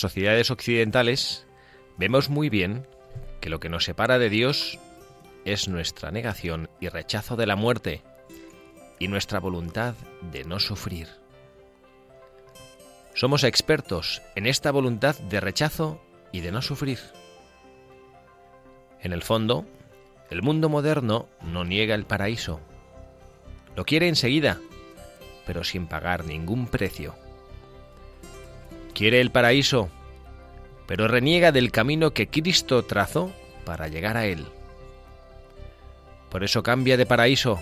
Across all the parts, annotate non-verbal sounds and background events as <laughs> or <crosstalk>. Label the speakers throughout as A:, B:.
A: Sociedades occidentales vemos muy bien que lo que nos separa de Dios es nuestra negación y rechazo de la muerte y nuestra voluntad de no sufrir. Somos expertos en esta voluntad de rechazo y de no sufrir. En el fondo, el mundo moderno no niega el paraíso. Lo quiere enseguida, pero sin pagar ningún precio. Quiere el paraíso, pero reniega del camino que Cristo trazó para llegar a él. Por eso cambia de paraíso,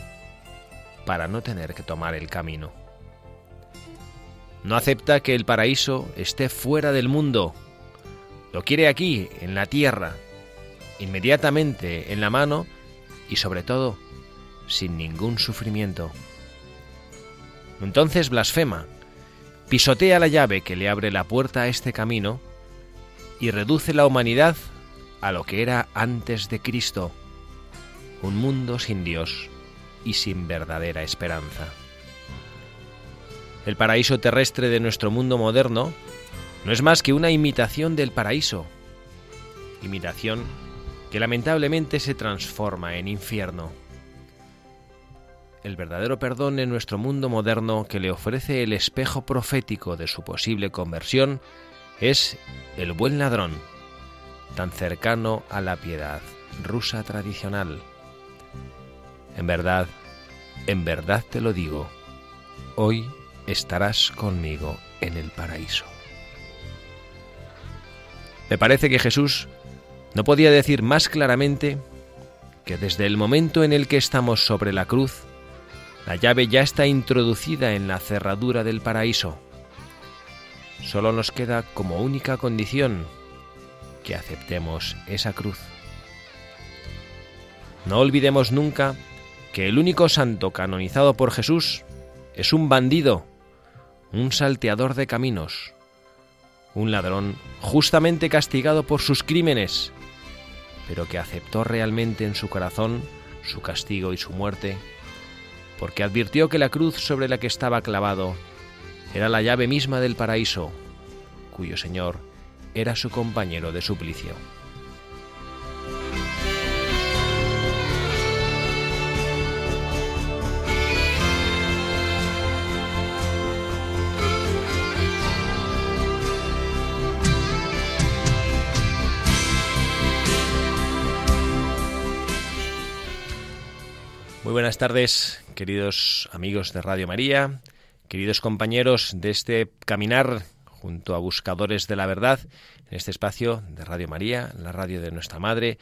A: para no tener que tomar el camino. No acepta que el paraíso esté fuera del mundo. Lo quiere aquí, en la tierra, inmediatamente en la mano y sobre todo sin ningún sufrimiento. Entonces blasfema, pisotea la llave que le abre la puerta a este camino y reduce la humanidad a lo que era antes de Cristo, un mundo sin Dios y sin verdadera esperanza. El paraíso terrestre de nuestro mundo moderno no es más que una imitación del paraíso, imitación que lamentablemente se transforma en infierno. El verdadero perdón en nuestro mundo moderno que le ofrece el espejo profético de su posible conversión es el buen ladrón, tan cercano a la piedad rusa tradicional. En verdad, en verdad te lo digo, hoy estarás conmigo en el paraíso. Me parece que Jesús no podía decir más claramente que desde el momento en el que estamos sobre la cruz, la llave ya está introducida en la cerradura del paraíso. Solo nos queda como única condición que aceptemos esa cruz. No olvidemos nunca que el único santo canonizado por Jesús es un bandido, un salteador de caminos, un ladrón justamente castigado por sus crímenes, pero que aceptó realmente en su corazón su castigo y su muerte, porque advirtió que la cruz sobre la que estaba clavado era la llave misma del paraíso, cuyo Señor era su compañero de suplicio. Buenas tardes, queridos amigos de Radio María, queridos compañeros de este caminar junto a buscadores de la verdad, en este espacio de Radio María, la radio de nuestra Madre,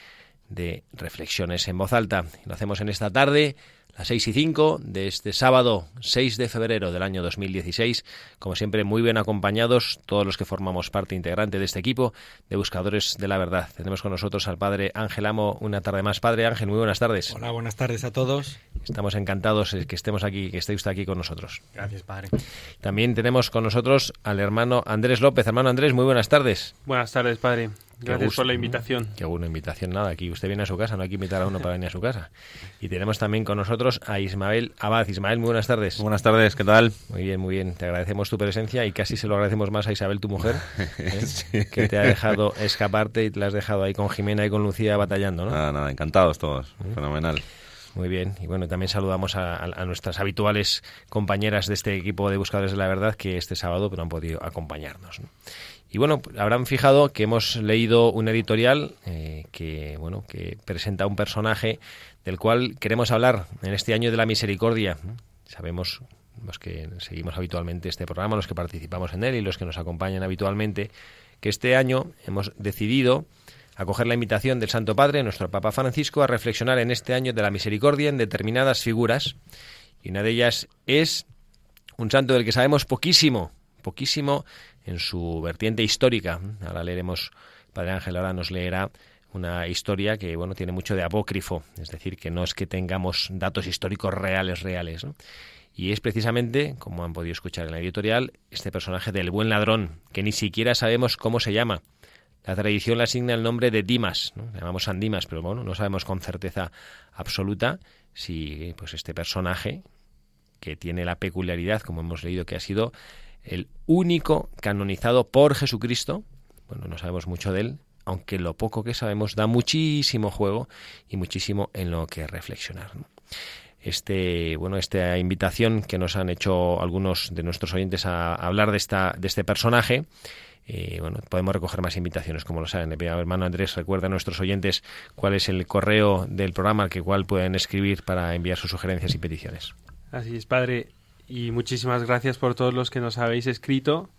A: de reflexiones en voz alta. Lo hacemos en esta tarde, las 6 y 5 de este sábado 6 de febrero del año 2016. Como siempre, muy bien acompañados todos los que formamos parte integrante de este equipo de Buscadores de la Verdad. Tenemos con nosotros al Padre Ángel Amo una tarde más. Padre Ángel, muy buenas tardes.
B: Hola, buenas tardes a todos.
A: Estamos encantados de que estemos aquí, que esté usted aquí con nosotros.
B: Gracias, Padre.
A: También tenemos con nosotros al hermano Andrés López. Hermano Andrés, muy buenas tardes.
C: Buenas tardes, padre.
B: Gracias por la invitación.
A: Qué buena invitación, nada. Aquí usted viene a su casa, no hay que invitar a uno para venir a su casa. Y tenemos también con nosotros a Ismael Abad. Ismael, muy buenas tardes.
C: Buenas tardes, ¿qué tal?
A: Muy bien, muy bien. Te agradecemos tu presencia y casi se lo agradecemos más a Isabel, tu mujer, <laughs> ¿eh? que te ha dejado escaparte y te la has dejado ahí con Jimena y con Lucía batallando, ¿no?
C: Nada, nada, encantados todos. Fenomenal.
A: Muy bien, y bueno, también saludamos a, a, nuestras habituales compañeras de este equipo de Buscadores de la Verdad que este sábado no han podido acompañarnos. ¿no? Y bueno, habrán fijado que hemos leído un editorial eh, que bueno que presenta un personaje del cual queremos hablar en este año de la misericordia. Sabemos los que seguimos habitualmente este programa, los que participamos en él y los que nos acompañan habitualmente, que este año hemos decidido acoger la invitación del Santo Padre, nuestro Papa Francisco, a reflexionar en este año de la misericordia en determinadas figuras. Y una de ellas es un santo del que sabemos poquísimo, poquísimo en su vertiente histórica. Ahora leeremos, Padre Ángel ahora nos leerá una historia que bueno tiene mucho de apócrifo, es decir, que no es que tengamos datos históricos reales, reales. ¿no? Y es precisamente, como han podido escuchar en la editorial, este personaje del buen ladrón, que ni siquiera sabemos cómo se llama. La tradición le asigna el nombre de Dimas, le llamamos San Dimas, pero bueno, no sabemos con certeza absoluta si pues este personaje, que tiene la peculiaridad, como hemos leído, que ha sido el único canonizado por Jesucristo, bueno, no sabemos mucho de él, aunque lo poco que sabemos da muchísimo juego y muchísimo en lo que reflexionar. Este, bueno, esta invitación que nos han hecho algunos de nuestros oyentes a hablar de esta, de este personaje, eh, bueno, podemos recoger más invitaciones, como lo saben. El hermano Andrés recuerda a nuestros oyentes cuál es el correo del programa al que cual pueden escribir para enviar sus sugerencias y peticiones.
B: Así es, padre. Y muchísimas gracias por todos los que nos habéis escrito,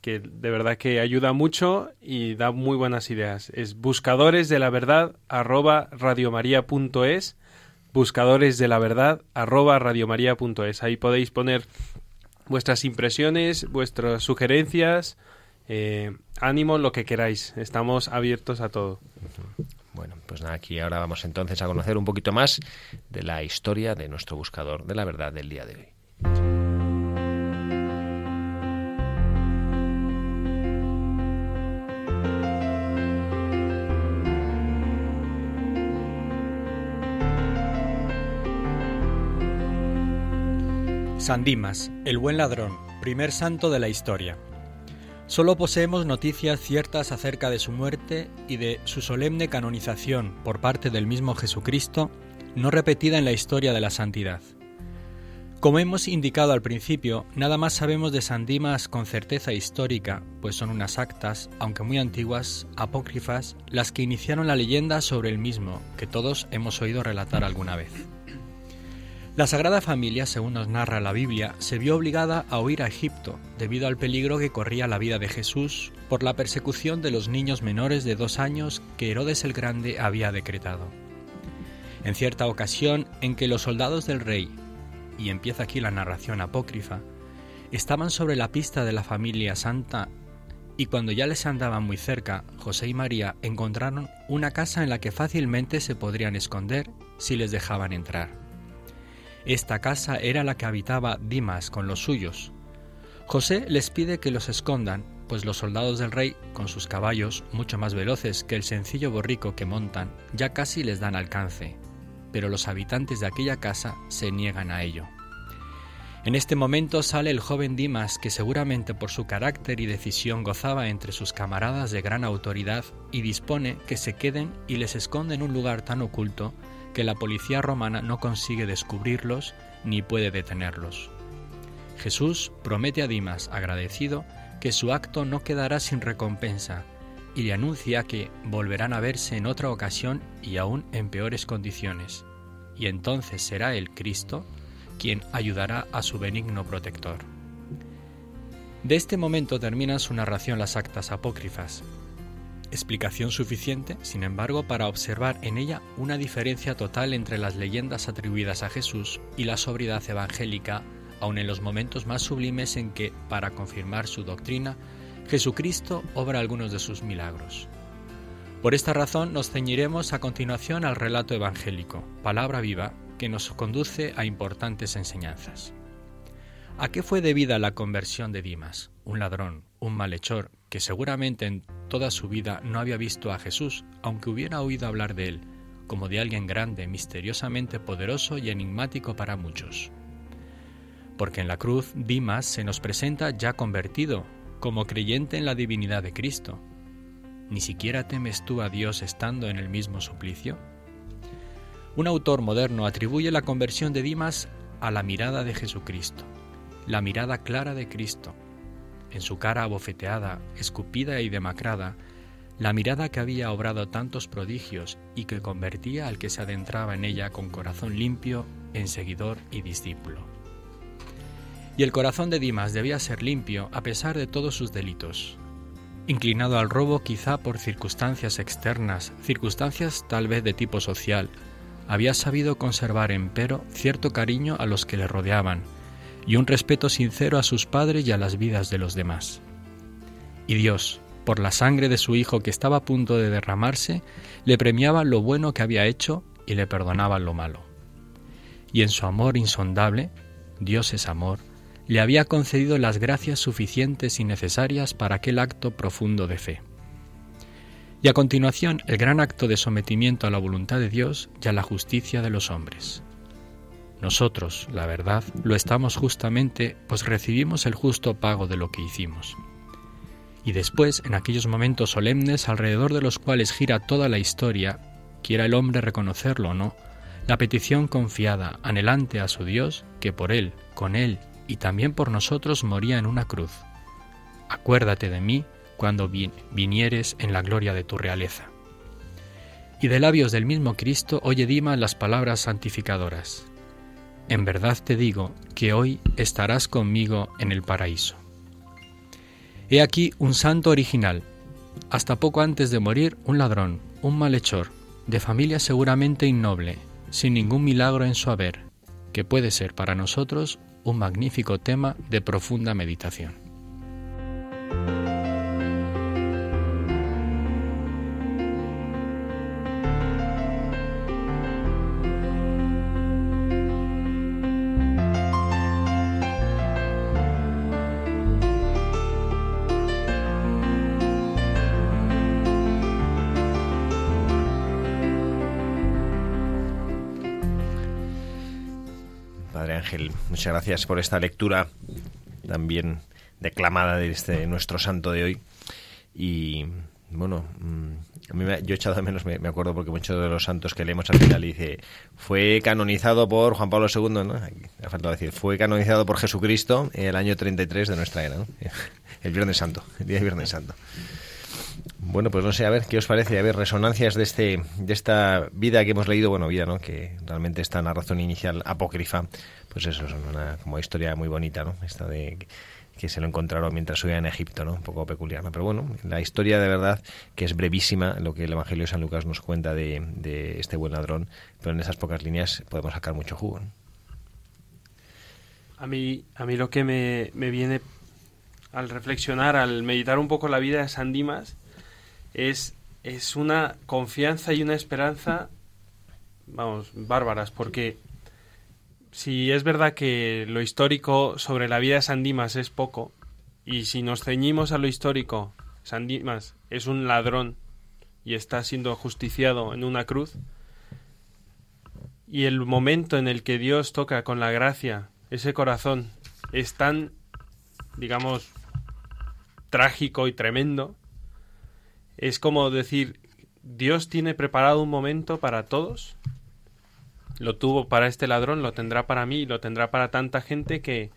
B: que de verdad que ayuda mucho y da muy buenas ideas. Es buscadores de la verdad arroba radiomaria.es buscadores de la verdad arroba radiomaria.es. Ahí podéis poner vuestras impresiones, vuestras sugerencias, eh, ánimo, lo que queráis. Estamos abiertos a todo.
A: Bueno, pues nada, aquí ahora vamos entonces a conocer un poquito más de la historia de nuestro buscador de la verdad del día de hoy.
D: San Dimas, el buen ladrón, primer santo de la historia. Solo poseemos noticias ciertas acerca de su muerte y de su solemne canonización por parte del mismo Jesucristo, no repetida en la historia de la santidad. Como hemos indicado al principio, nada más sabemos de San Dimas con certeza histórica, pues son unas actas, aunque muy antiguas, apócrifas, las que iniciaron la leyenda sobre el mismo, que todos hemos oído relatar alguna vez. La Sagrada Familia, según nos narra la Biblia, se vio obligada a huir a Egipto debido al peligro que corría la vida de Jesús por la persecución de los niños menores de dos años que Herodes el Grande había decretado. En cierta ocasión en que los soldados del rey, y empieza aquí la narración apócrifa, estaban sobre la pista de la familia santa y cuando ya les andaban muy cerca, José y María encontraron una casa en la que fácilmente se podrían esconder si les dejaban entrar. Esta casa era la que habitaba Dimas con los suyos. José les pide que los escondan, pues los soldados del rey, con sus caballos, mucho más veloces que el sencillo borrico que montan, ya casi les dan alcance, pero los habitantes de aquella casa se niegan a ello. En este momento sale el joven Dimas, que seguramente por su carácter y decisión gozaba entre sus camaradas de gran autoridad, y dispone que se queden y les esconde en un lugar tan oculto que la policía romana no consigue descubrirlos ni puede detenerlos. Jesús promete a Dimas, agradecido, que su acto no quedará sin recompensa, y le anuncia que volverán a verse en otra ocasión y aún en peores condiciones, y entonces será el Cristo quien ayudará a su benigno protector. De este momento terminan su narración las actas apócrifas, explicación suficiente, sin embargo, para observar en ella una diferencia total entre las leyendas atribuidas a Jesús y la sobriedad evangélica, aun en los momentos más sublimes en que, para confirmar su doctrina, Jesucristo obra algunos de sus milagros. Por esta razón nos ceñiremos a continuación al relato evangélico, palabra viva, que nos conduce a importantes enseñanzas. ¿A qué fue debida la conversión de Dimas, un ladrón, un malhechor, que seguramente en toda su vida no había visto a Jesús, aunque hubiera oído hablar de él, como de alguien grande, misteriosamente poderoso y enigmático para muchos. Porque en la cruz Dimas se nos presenta ya convertido, como creyente en la divinidad de Cristo. ¿Ni siquiera temes tú a Dios estando en el mismo suplicio? Un autor moderno atribuye la conversión de Dimas a la mirada de Jesucristo, la mirada clara de Cristo. En su cara abofeteada, escupida y demacrada, la mirada que había obrado tantos prodigios y que convertía al que se adentraba en ella con corazón limpio en seguidor y discípulo. Y el corazón de Dimas debía ser limpio a pesar de todos sus delitos. Inclinado al robo quizá por circunstancias externas, circunstancias tal vez de tipo social, había sabido conservar empero cierto cariño a los que le rodeaban y un respeto sincero a sus padres y a las vidas de los demás. Y Dios, por la sangre de su hijo que estaba a punto de derramarse, le premiaba lo bueno que había hecho y le perdonaba lo malo. Y en su amor insondable, Dios es amor, le había concedido las gracias suficientes y necesarias para aquel acto profundo de fe. Y a continuación el gran acto de sometimiento a la voluntad de Dios y a la justicia de los hombres. Nosotros, la verdad, lo estamos justamente, pues recibimos el justo pago de lo que hicimos y después, en aquellos momentos solemnes alrededor de los cuales gira toda la historia, quiera el hombre reconocerlo o no, la petición confiada, anhelante a su Dios, que por él, con él y también por nosotros moría en una cruz. Acuérdate de mí cuando vinieres en la gloria de tu realeza. Y de labios del mismo Cristo oye Dima las palabras santificadoras. En verdad te digo que hoy estarás conmigo en el paraíso. He aquí un santo original, hasta poco antes de morir un ladrón, un malhechor, de familia seguramente innoble, sin ningún milagro en su haber, que puede ser para nosotros un magnífico tema de profunda meditación.
A: Muchas gracias por esta lectura también declamada de este nuestro santo de hoy. Y bueno, mm, a mí me, yo he echado de menos, me, acuerdo porque muchos de los santos que leemos al final dice, fue canonizado por Juan Pablo II, ¿no? ha faltado decir, fue canonizado por Jesucristo en el año 33 de nuestra era, <laughs> el Viernes Santo, el día de Viernes Santo. Bueno, pues no sé, a ver, ¿qué os parece? A ver, resonancias de este de esta vida que hemos leído, bueno, vida, ¿no? Que realmente está en la razón inicial apócrifa, pues eso, es una como historia muy bonita, ¿no? Esta de que se lo encontraron mientras subía en Egipto, ¿no? Un poco peculiar, ¿no? Pero bueno, la historia de verdad que es brevísima, lo que el Evangelio de San Lucas nos cuenta de, de este buen ladrón, pero en esas pocas líneas podemos sacar mucho jugo,
B: A mí, a mí lo que me, me viene al reflexionar, al meditar un poco la vida de San Dimas, es, es una confianza y una esperanza, vamos, bárbaras, porque si es verdad que lo histórico sobre la vida de San Dimas es poco, y si nos ceñimos a lo histórico, San Dimas es un ladrón y está siendo justiciado en una cruz, y el momento en el que Dios toca con la gracia ese corazón es tan, digamos, trágico y tremendo, es como decir, Dios tiene preparado un momento para todos. Lo tuvo para este ladrón, lo tendrá para mí, lo tendrá para tanta gente que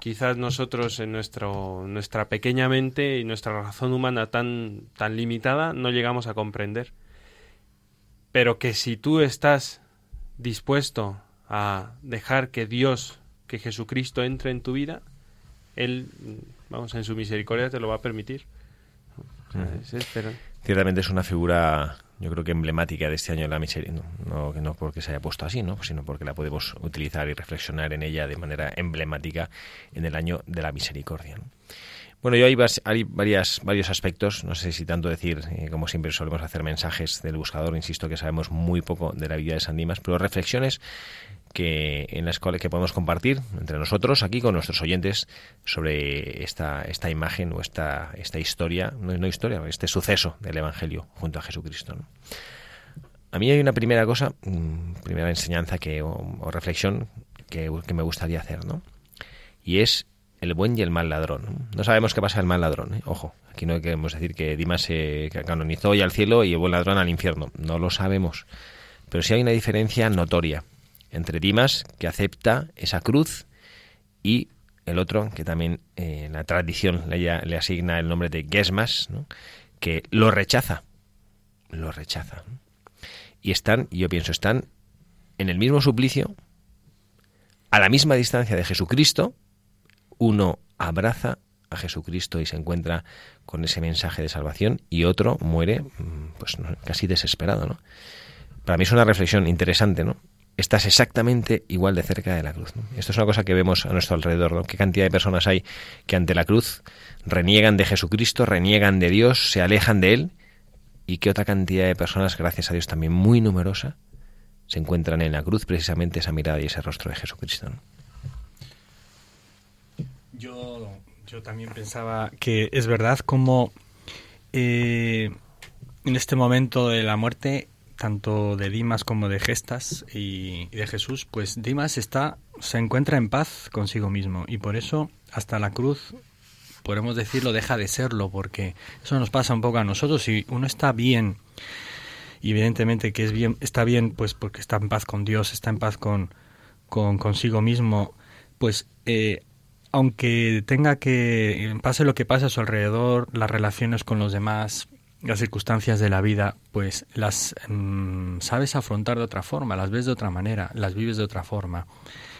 B: quizás nosotros en nuestro, nuestra pequeña mente y nuestra razón humana tan, tan limitada no llegamos a comprender. Pero que si tú estás dispuesto a dejar que Dios, que Jesucristo entre en tu vida, Él, vamos, en su misericordia te lo va a permitir.
A: Ciertamente es una figura, yo creo que emblemática de este año de la misericordia. No, no, porque se haya puesto así, ¿no? sino porque la podemos utilizar y reflexionar en ella de manera emblemática en el año de la misericordia. Bueno, yo hay, hay varias, varios aspectos, no sé si tanto decir, eh, como siempre solemos hacer mensajes del buscador, insisto que sabemos muy poco de la vida de San Dimas, pero reflexiones que en las cuales que podemos compartir entre nosotros aquí con nuestros oyentes sobre esta, esta imagen o esta, esta historia, no, no historia, este suceso del Evangelio junto a Jesucristo. A mí hay una primera cosa, mm, primera enseñanza que, o, reflexión que, que me gustaría hacer, ¿no? Y es el buen y el mal ladrón. ¿no? No sabemos qué pasa el mal ladrón, ¿eh? ojo. Aquí no queremos decir que Dimas se canonizó y al cielo y el buen ladrón al infierno. No lo sabemos. Pero sí hay una diferencia notoria entre Dimas, que acepta esa cruz, y el otro, que también eh, la tradición le, asigna el nombre de Gesmas, que lo rechaza. Lo rechaza. Y están, yo pienso, están en el mismo suplicio, a la misma distancia de Jesucristo, uno abraza a Jesucristo y se encuentra con ese mensaje de salvación y otro muere mm, pues casi desesperado, ¿no? Para mí es una reflexión interesante, ¿no? Estás exactamente igual de cerca de la cruz. Esto es una cosa que vemos a nuestro alrededor, ¿no? Qué cantidad de personas hay que ante la cruz reniegan de Jesucristo, reniegan de Dios, se alejan de Él, y qué otra cantidad de personas, gracias a Dios también muy numerosa, se encuentran en la cruz precisamente esa mirada y ese rostro de Jesucristo.
D: Yo, yo también pensaba que es verdad como eh, en este momento de la muerte, tanto de Dimas como de Gestas y, de Jesús, pues Dimas está, se encuentra en paz consigo mismo y por eso hasta la cruz, podemos decirlo, deja de serlo, porque eso nos pasa un poco a nosotros. Si uno está bien, y evidentemente que es bien, está bien, pues porque está en paz con Dios, está en paz con, con consigo mismo, pues eh, aunque tenga que pase lo que pase a su alrededor, las relaciones con los demás, las circunstancias de la vida, pues las mm, sabes afrontar de otra forma, las ves de otra manera, las vives de otra forma.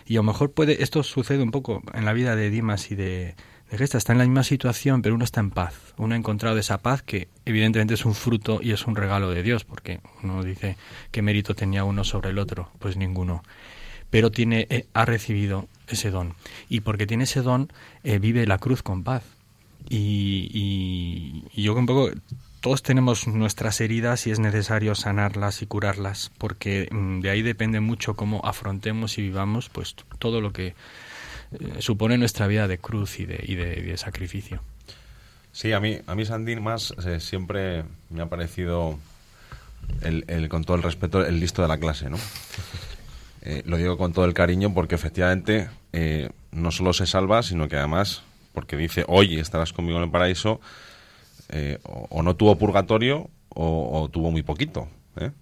D: Y a lo mejor puede, esto sucede un poco en la vida de Dimas y de, de Gesta, está en la misma situación, pero uno está en paz. Uno ha encontrado esa paz que evidentemente es un fruto y es un regalo de Dios, porque uno dice qué mérito tenía uno sobre el otro, pues ninguno. Pero tiene, eh, ha recibido ese don. Y porque tiene ese don, eh, vive la cruz con paz. Y, y, y yo un poco todos tenemos nuestras heridas y es necesario sanarlas y curarlas porque mm, de ahí depende mucho cómo afrontemos y vivamos pues todo lo que eh, supone nuestra vida de cruz y de, y de, sacrificio.
C: Sí, a mí, a mí Sandín más eh, siempre me ha parecido, el, el- con todo el respeto, el listo de la clase, ¿no? <laughs> Eh, lo digo con todo el cariño porque efectivamente eh, no solo se salva, sino que además, porque dice, hoy estarás conmigo en el paraíso, eh, o, no tuvo purgatorio o, tuvo muy poquito. ¿eh?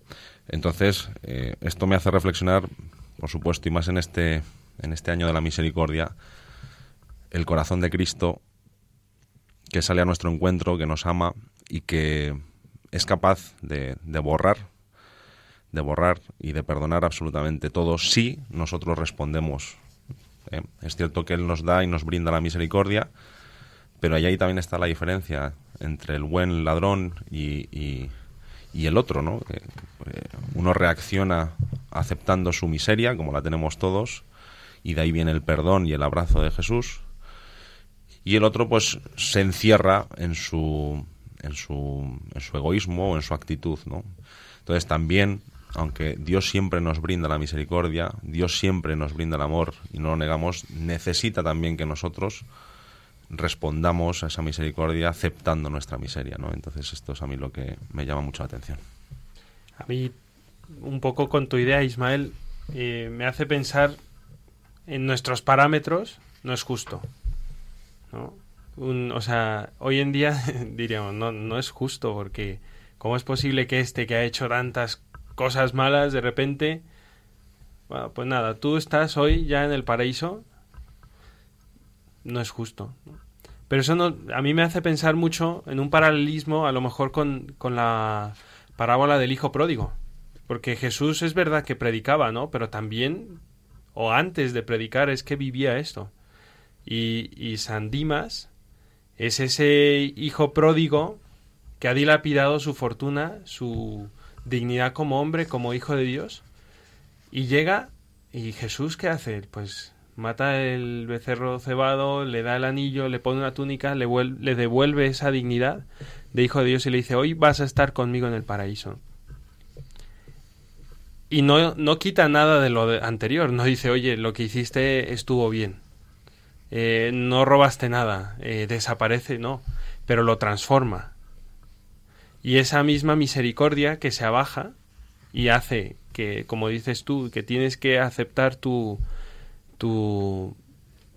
C: Entonces, eh, esto me hace reflexionar, por supuesto, y más en este, en este año de la misericordia, el corazón de Cristo que sale a nuestro encuentro, que nos ama y que es capaz de, de borrar, de borrar y de perdonar absolutamente todo si nosotros respondemos. Es cierto que Él nos da y nos brinda la misericordia, pero ahí también está la diferencia entre el buen ladrón y, y- y el otro, ¿no? Eh, uno reacciona aceptando su miseria, como la tenemos todos, y de ahí viene el perdón y el abrazo de Jesús, y el otro pues se encierra en su en su en su egoísmo o en su actitud no entonces también aunque Dios siempre nos brinda la misericordia Dios siempre nos brinda el amor y no lo negamos necesita también que nosotros respondamos a esa misericordia aceptando nuestra miseria no entonces esto es a mí lo que me llama mucho la atención
B: A mí, un poco con tu idea, Ismael, eh, me hace pensar en nuestros parámetros, no es justo. ¿no? Un- o sea, hoy en día <laughs> diríamos, no, no es justo, porque ¿cómo es posible que este que ha hecho tantas cosas malas de repente... Bueno, pues nada, tú estás hoy ya en el paraíso. No es justo. Pero eso no, a mí me hace pensar mucho en un paralelismo, a lo mejor con, con la parábola del hijo pródigo. Porque Jesús es verdad que predicaba, ¿no? Pero también, o antes de predicar, es que vivía esto. Y, y San Dimas es ese hijo pródigo que ha dilapidado su fortuna, su dignidad como hombre, como hijo de Dios. Y llega, y Jesús, ¿qué hace? Pues Mata el becerro cebado, le da el anillo, le pone una túnica, le, vuel- le devuelve esa dignidad de hijo de Dios y le dice, hoy vas a estar conmigo en el paraíso. Y no, no quita nada de lo anterior, no dice, oye, lo que hiciste estuvo bien, Eh, no robaste nada, eh, desaparece, no, pero lo transforma. Y esa misma misericordia que se abaja y hace que, como dices tú, que tienes que aceptar tu, tu,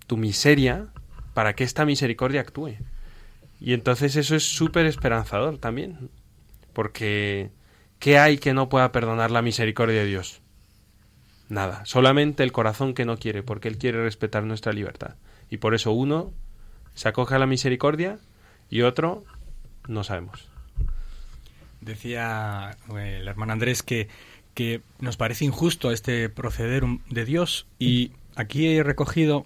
B: tu miseria para que esta misericordia actúe. Y entonces eso es súper esperanzador también. Porque ¿qué hay que no pueda perdonar la misericordia de Dios? Nada, solamente el corazón que no quiere, porque Él quiere respetar nuestra libertad. Y por eso uno se acoge a la misericordia y otro no sabemos.
D: Decía eh, el hermano Andrés que, que nos parece injusto este proceder de Dios y aquí he recogido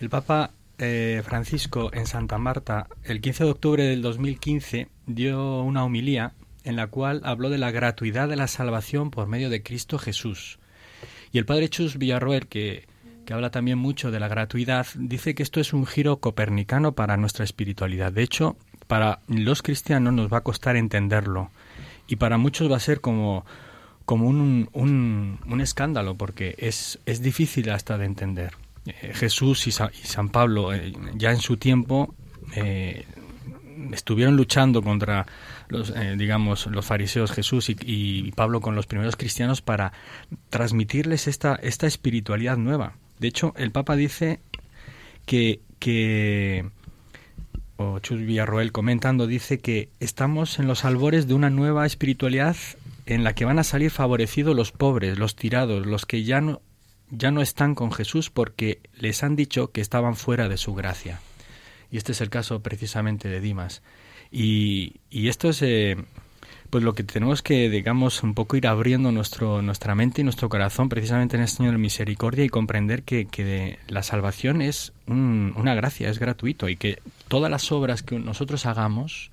D: el Papa eh, Francisco en Santa Marta el 15 de octubre del 2015 dio una homilía en la cual habló de la gratuidad de la salvación por medio de Cristo Jesús. Y el padre Chus Villarroel, que, que habla también mucho de la gratuidad, dice que esto es un giro copernicano para nuestra espiritualidad. De hecho, para los cristianos nos va a costar entenderlo y para muchos va a ser como, como un, un, un escándalo porque es, es difícil hasta de entender. Eh, Jesús y, Sa- y San Pablo eh, ya en su tiempo eh, estuvieron luchando contra los digamos los fariseos Jesús y, y Pablo con los primeros cristianos para transmitirles esta esta espiritualidad nueva. De hecho, el Papa dice que que o Chus Villarroel comentando dice que estamos en los albores de una nueva espiritualidad en la que van a salir favorecidos los pobres, los tirados, los que ya no ya no están con Jesús porque les han dicho que estaban fuera de su gracia. Y este es el caso precisamente de Dimas. Y, y esto es eh, pues lo que tenemos que, digamos, un poco ir abriendo nuestro, nuestra mente y nuestro corazón precisamente en este Señor de Misericordia y comprender que, que de- la salvación es un- una gracia, es gratuito y que todas las obras que nosotros hagamos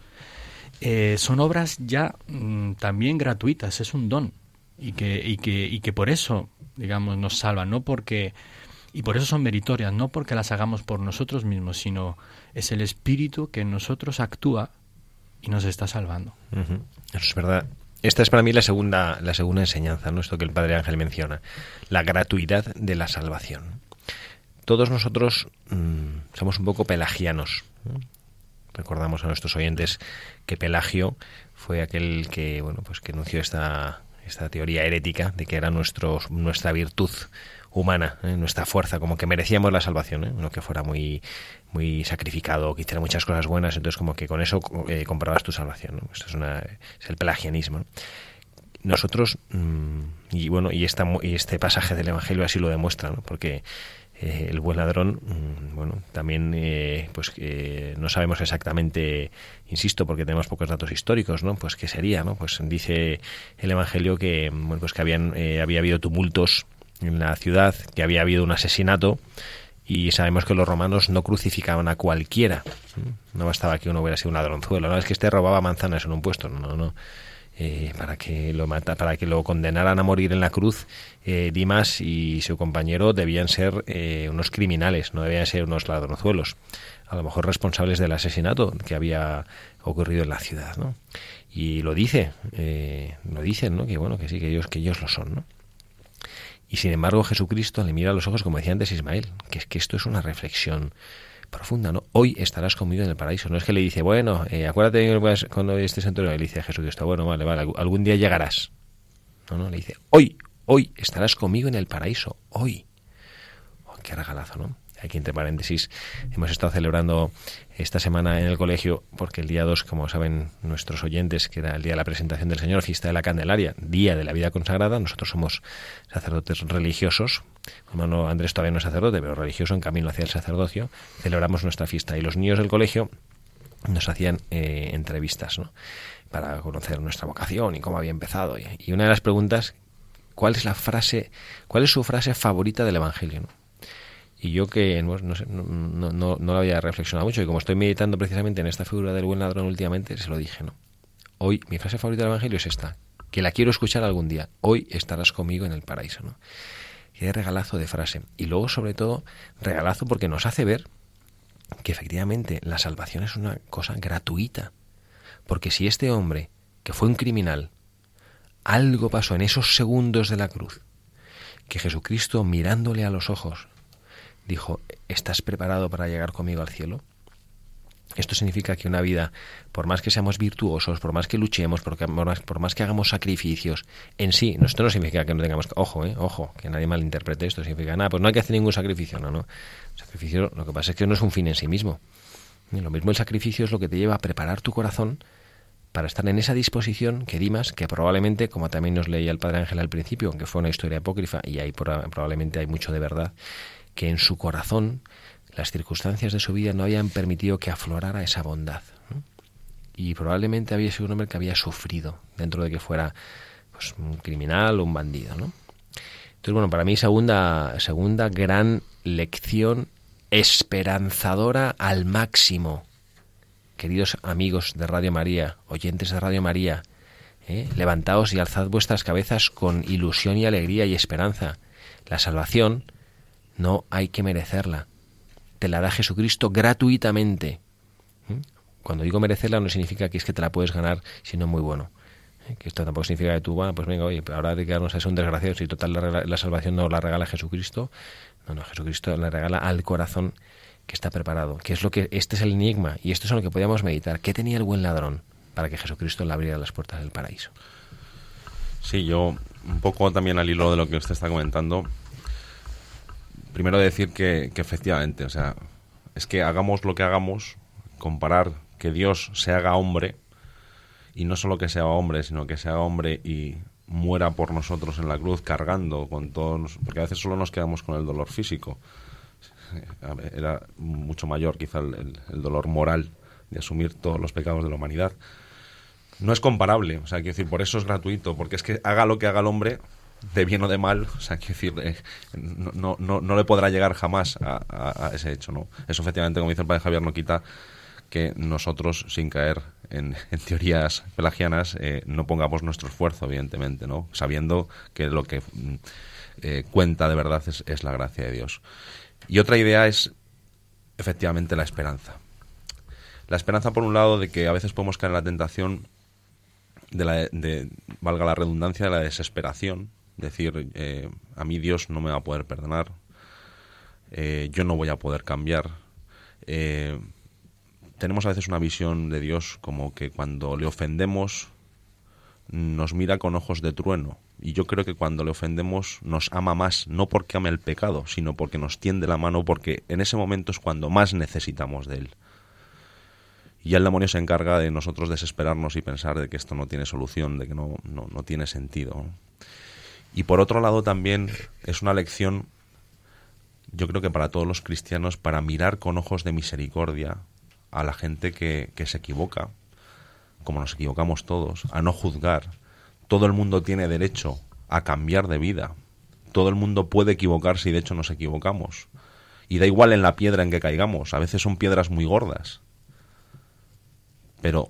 D: eh, son obras ya mm, también gratuitas, es un don y que, y que, y que por eso, digamos, nos salvan, no porque y por eso son meritorias, no porque las hagamos por nosotros mismos, sino es el Espíritu que en nosotros actúa y nos está salvando.
A: Eso es verdad. Esta es para mí la segunda, la segunda enseñanza, ¿no? Esto que el Padre Ángel menciona, la gratuidad de la salvación. Todos nosotros mm, somos un poco pelagianos. ¿no? Recordamos a nuestros oyentes que Pelagio fue aquel que, bueno, pues que anunció esta, esta teoría herética de que era nuestro, nuestra virtud humana, ¿eh? nuestra fuerza, como que merecíamos la salvación, ¿eh? no que fuera muy, muy sacrificado, que hiciera muchas cosas buenas, entonces como que con eso eh, comprabas tu salvación. Esto es, una, es el pelagianismo. ¿no? Nosotros, mm, y bueno, y, esta, y este pasaje del Evangelio así lo demuestra, ¿no? porque eh, el buen ladrón, mm, bueno, también eh, pues que no sabemos exactamente, insisto, porque tenemos pocos datos históricos, ¿no? Pues qué sería, ¿no? Pues dice el Evangelio que bueno, pues que habían eh, había habido tumultos en la ciudad, que había habido un asesinato y sabemos que los romanos no crucificaban a cualquiera. No bastaba que uno hubiera sido un ladronzuelo, no es que este robaba manzanas en un puesto, no, no, no. Eh, para que lo mata, para que lo condenaran a morir en la cruz, eh, Dimas y su compañero debían ser eh, unos criminales, no debían ser unos ladronzuelos, a lo mejor responsables del asesinato que había ocurrido en la ciudad, ¿no? Y lo dice, lo dicen, ¿no? Que bueno, que sí, que ellos, que ellos lo son, ¿no? Y sin embargo Jesucristo le mira a los ojos, como decía antes Ismael, que es que esto es una reflexión profunda, ¿no? Hoy estarás conmigo en el paraíso. No es que le dice, bueno, eh, acuérdate cuando estés en tu le dice a Jesucristo, bueno, vale, vale, algún día llegarás. No, no, le dice, hoy, hoy estarás conmigo en el paraíso, hoy. Oh, qué regalazo, ¿no? Aquí entre paréntesis, hemos estado celebrando esta semana en el colegio, porque el día 2, como saben nuestros oyentes, que era el día de la presentación del Señor, fiesta de la Candelaria, día de la vida consagrada, nosotros somos sacerdotes religiosos, hermano Andrés todavía no es sacerdote, pero religioso en camino hacia el sacerdocio, celebramos nuestra fiesta y los niños del colegio nos hacían eh, entrevistas, ¿no? Para conocer nuestra vocación y cómo había empezado. Y una de las preguntas, ¿cuál es la frase, cuál es su frase favorita del Evangelio? ¿no? Y yo que no, no, no, no, lo había reflexionado mucho y como estoy meditando precisamente en esta figura del buen ladrón últimamente, se lo dije, ¿no? Hoy mi frase favorita del Evangelio es esta, que la quiero escuchar algún día. Hoy estarás conmigo en el paraíso, ¿no? Qué regalazo de frase. Y luego, sobre todo, regalazo porque nos hace ver que efectivamente la salvación es una cosa gratuita. Porque si este hombre, que fue un criminal, algo pasó en esos segundos de la cruz, que Jesucristo mirándole a los ojos dijo, ¿estás preparado para llegar conmigo al cielo? Esto significa que una vida, por más que seamos virtuosos, por más que luchemos, por, más, por más que hagamos sacrificios, en sí, esto no significa que no tengamos, ojo, eh, ojo, que nadie malinterprete esto, significa nada, pues no hay que hacer ningún sacrificio, no, no. sacrificio, lo que pasa es que no es un fin en sí mismo. lo mismo el sacrificio es lo que te lleva a preparar tu corazón para estar en esa disposición que Dimas, que probablemente, como también nos leía el Padre Ángel al principio, aunque fue una historia apócrifa, y ahí probablemente hay mucho de verdad, que en su corazón las circunstancias de su vida no habían permitido que aflorara esa bondad. Y probablemente había sido un hombre que había sufrido dentro de que fuera pues, un criminal o un bandido. ¿no? Entonces, bueno, para mí segunda, segunda gran lección esperanzadora al máximo. Queridos amigos de Radio María, oyentes de Radio María, ¿eh? levantaos y alzad vuestras cabezas con ilusión y alegría y esperanza. La salvación no hay que merecerla te la da Jesucristo gratuitamente. ¿Mm? Cuando digo merecerla no significa que es que te la puedes ganar siendo muy bueno. ¿eh? Que esto tampoco significa que tú, bueno, pues venga, oye, ahora de quedarnos a ser un desgraciado, si total la, salvación no la regala Jesucristo. No, no, Jesucristo la regala al corazón que está preparado. Que es lo que, este es el enigma y esto es en lo que podíamos meditar. ¿Qué tenía el buen ladrón para que Jesucristo le abriera las puertas del paraíso?
C: Sí, yo un poco también al hilo de lo que usted está comentando, primero decir que, efectivamente, o sea, es que hagamos lo que hagamos, comparar que Dios se haga hombre, y no solo que sea hombre, sino que sea hombre y muera por nosotros en la cruz cargando con todos, porque a veces solo nos quedamos con el dolor físico. Era mucho mayor quizá el, el, dolor moral de asumir todos los pecados de la humanidad. No es comparable, o sea, quiero decir, por eso es gratuito, porque es que haga lo que haga el hombre, de bien o de mal, o sea, quiero decir, eh, no, no, no, le podrá llegar jamás a, ese hecho, ¿no? Eso efectivamente, como dice el padre Javier, no quita que nosotros, sin caer <laughs> en, teorías pelagianas, eh, no pongamos nuestro esfuerzo, evidentemente, ¿no? Sabiendo que lo que mm, eh, cuenta de verdad es, es la gracia de Dios. Y otra idea es, efectivamente, la esperanza. La esperanza, por un lado, de que a veces podemos caer en la tentación de, la, de valga la redundancia, de la desesperación, decir, eh, a mí Dios no me va a poder perdonar, eh, yo no voy a poder cambiar. Eh, tenemos a veces una visión de Dios como que cuando le ofendemos nos mira con ojos de trueno. Y yo creo que cuando le ofendemos nos ama más, no porque ame el pecado, sino porque nos tiende la mano, porque en ese momento es cuando más necesitamos de él. Y ya el demonio se encarga de nosotros desesperarnos y pensar de que esto no tiene solución, de que no, no, no tiene sentido. Y por otro lado también es una lección, yo creo que para todos los cristianos, para mirar con ojos de misericordia a la gente que, que se equivoca, como nos equivocamos todos, a no juzgar. Todo el mundo tiene derecho a cambiar de vida. Todo el mundo puede equivocarse y de hecho nos equivocamos. Y da igual en la piedra en que caigamos. A veces son piedras muy gordas. Pero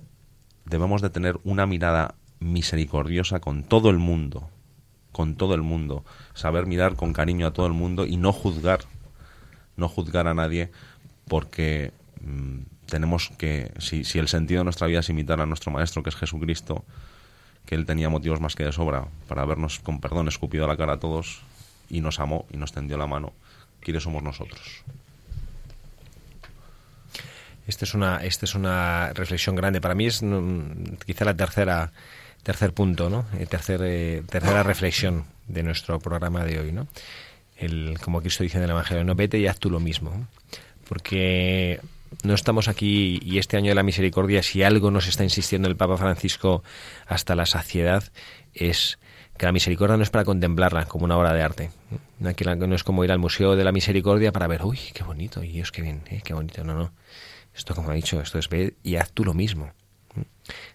C: debemos de tener una mirada misericordiosa con todo el mundo, con todo el mundo, saber mirar con cariño a todo el mundo y no juzgar, no juzgar a nadie porque mm, tenemos que, si, si el sentido de nuestra vida es imitar a nuestro Maestro, que es Jesucristo, que Él tenía motivos más que de sobra para vernos con perdón escupido a la cara a todos y nos amó y nos tendió la mano, ¿quiénes somos nosotros?
A: Esta es una, esta es una reflexión grande. Para mí es mm, quizá la tercera tercer punto, ¿no? Eh, tercer, eh, tercera reflexión de nuestro programa de hoy, ¿no? El, como Cristo dice en el Evangelio, no vete y haz tú lo mismo. Porque no estamos aquí y este año de la misericordia, si algo nos está insistiendo el Papa Francisco hasta la saciedad, es que la misericordia no es para contemplarla como una obra de arte. No es como ir al Museo de la Misericordia para ver, uy, qué bonito, y Dios, qué bien, ¿eh? qué bonito. No, no. Esto, como ha dicho, esto es ver y haz tú lo mismo.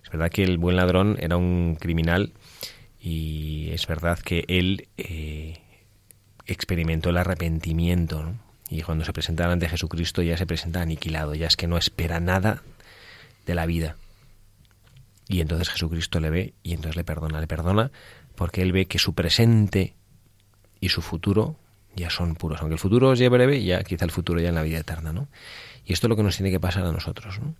A: Es verdad que el buen ladrón era un criminal y es verdad que él eh, experimentó el arrepentimiento y cuando se presenta ante Jesucristo ya se presenta aniquilado, ya es que no espera nada de la vida. Y entonces Jesucristo le ve y entonces le perdona, le perdona porque él ve que su presente y su futuro ya son puros. Aunque el futuro es ya breve, ya quizá el futuro ya en la vida eterna, ¿no? Y esto es lo que nos tiene que pasar a nosotros, ¿no?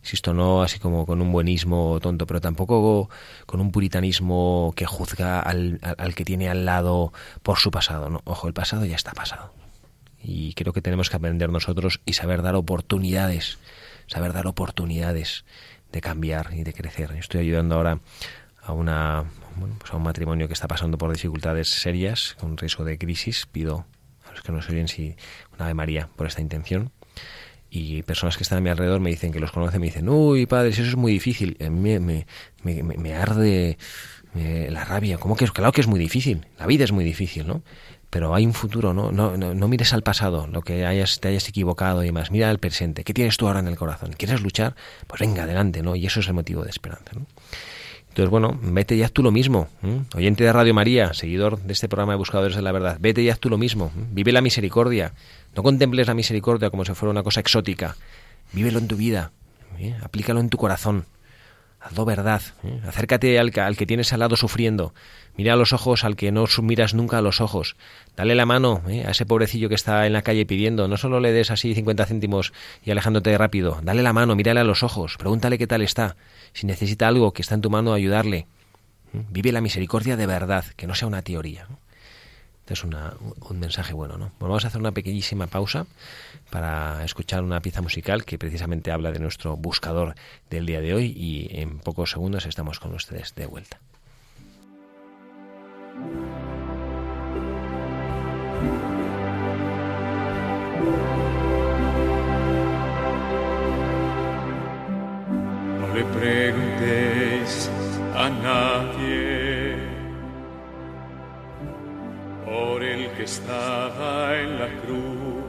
A: Insisto, no así como con un buenismo tonto, pero tampoco con un puritanismo que juzga al, al, que tiene al lado por su pasado, ¿no? Ojo, el pasado ya está pasado. Y creo que tenemos que aprender nosotros y saber dar oportunidades, saber dar oportunidades de cambiar y de crecer. Estoy ayudando ahora a una bueno, pues a un matrimonio que está pasando por dificultades serias, con riesgo de crisis. Pido a los que nos oyen si una Ave María por esta intención. Y personas que están a mi alrededor me dicen que los conocen, me dicen, uy, padre, eso es muy difícil. A mí me, me, me, arde la rabia. ¿Cómo que es? Claro que es muy difícil. La vida es muy difícil, ¿no? Pero hay un futuro, ¿no? No, no, no mires al pasado, lo que hayas, te hayas equivocado y demás. Mira al presente. ¿Qué tienes tú ahora en el corazón? ¿Quieres luchar? Pues venga, adelante, ¿no? Y eso es el motivo de esperanza, ¿no? Entonces, bueno, vete y haz tú lo mismo. Oyente de Radio María, seguidor de este programa de Buscadores de la Verdad, vete y haz tú lo mismo. Vive la misericordia. No contemples la misericordia como si fuera una cosa exótica. Vívelo en tu vida. ¿eh? Aplícalo en tu corazón. Hazlo verdad. ¿eh? Acércate al, que tienes al lado sufriendo. Mira a los ojos al que no miras nunca a los ojos. Dale la mano ¿eh? a ese pobrecillo que está en la calle pidiendo. No solo le des así 50 céntimos y alejándote rápido. Dale la mano, mírale a los ojos. Pregúntale qué tal está. Si necesita algo que está en tu mano, ayudarle. Vive la misericordia de verdad, que no sea una teoría. Es una, un mensaje bueno, ¿no? Bueno, vamos a hacer una pequeñísima pausa para escuchar una pieza musical que precisamente habla de nuestro buscador del día de hoy y en pocos segundos estamos con ustedes de vuelta.
E: No le preguntéis a nadie que estaba en la cruz.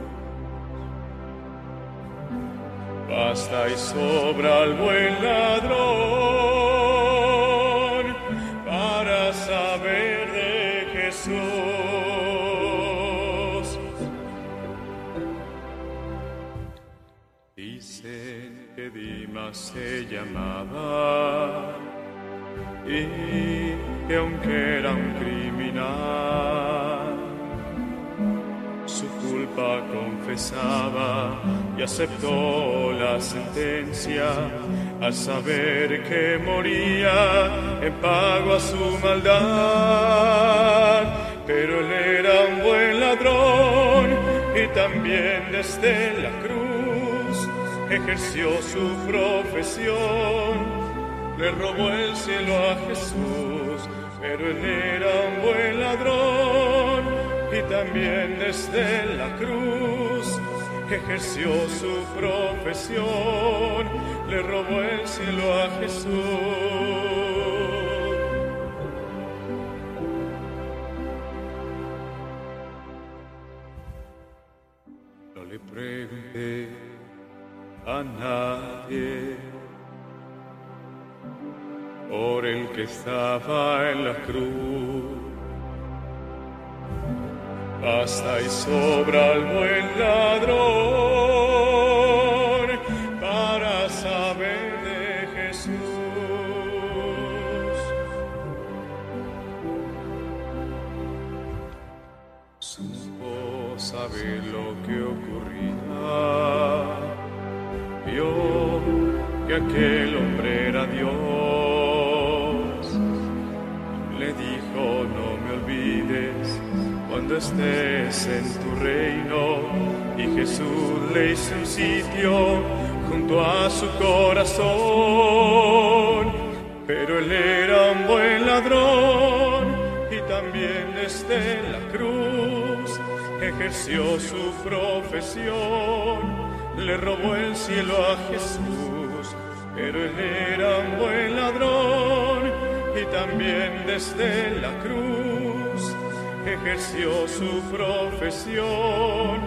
E: Basta y sobra al buen ladrón para saber de Jesús. Dicen que Dimas se llamaba y que aunque era un criminal, confesaba y aceptó la sentencia al saber que moría en pago a su maldad. Pero él era un buen ladrón y también desde la cruz ejerció su profesión. Le robó el cielo a Jesús, pero él era un buen ladrón y también desde la cruz ejerció su profesión, le robó el cielo a Jesús. No le pregunté a nadie por el que estaba en la cruz. Basta y sobra al buen ladrón para saber de Jesús. Supo saber lo que ocurría. Vio que aquel estés en tu reino. Y Jesús le hizo un sitio junto a su corazón. Pero él era un buen ladrón y también desde la cruz ejerció su profesión. Le robó el cielo a Jesús, pero él era un buen ladrón y también desde la cruz ejerció su profesión,